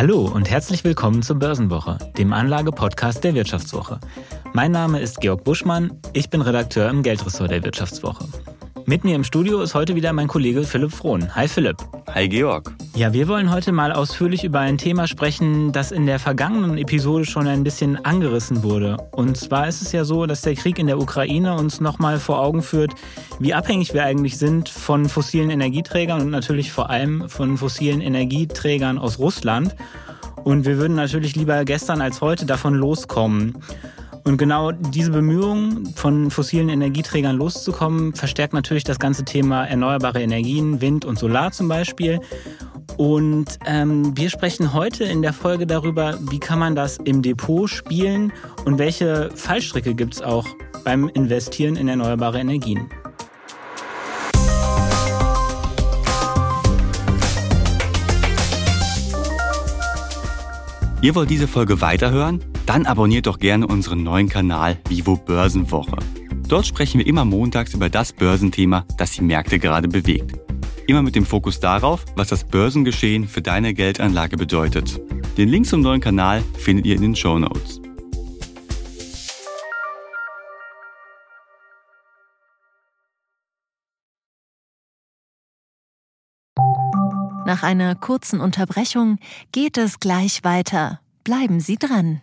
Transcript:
Hallo und herzlich willkommen zur Börsenwoche, dem Anlage-Podcast der Wirtschaftswoche. Mein Name ist Georg Buschmann, ich bin Redakteur im Geldressort der Wirtschaftswoche. Mit mir im Studio ist heute wieder mein Kollege Philipp Frohn. Hi Philipp. Hi Georg. Ja, wir wollen heute mal ausführlich über ein Thema sprechen, das in der vergangenen Episode schon ein bisschen angerissen wurde. Und zwar ist es ja so, dass der Krieg in der Ukraine uns nochmal vor Augen führt, wie abhängig wir eigentlich sind von fossilen Energieträgern und natürlich vor allem von fossilen Energieträgern aus Russland. Und wir würden natürlich lieber gestern als heute davon loskommen. Und genau diese Bemühungen, von fossilen Energieträgern loszukommen, verstärkt natürlich das ganze Thema erneuerbare Energien, Wind und Solar zum Beispiel. Und ähm, wir sprechen heute in der Folge darüber, wie kann man das im Depot spielen und welche Fallstricke gibt es auch beim Investieren in erneuerbare Energien. Ihr wollt diese Folge weiterhören? Dann abonniert doch gerne unseren neuen Kanal Vivo Börsenwoche. Dort sprechen wir immer montags über das Börsenthema, das die Märkte gerade bewegt. Immer mit dem Fokus darauf, was das Börsengeschehen für deine Geldanlage bedeutet. Den Link zum neuen Kanal findet ihr in den Show Notes. Nach einer kurzen Unterbrechung geht es gleich weiter. Bleiben Sie dran.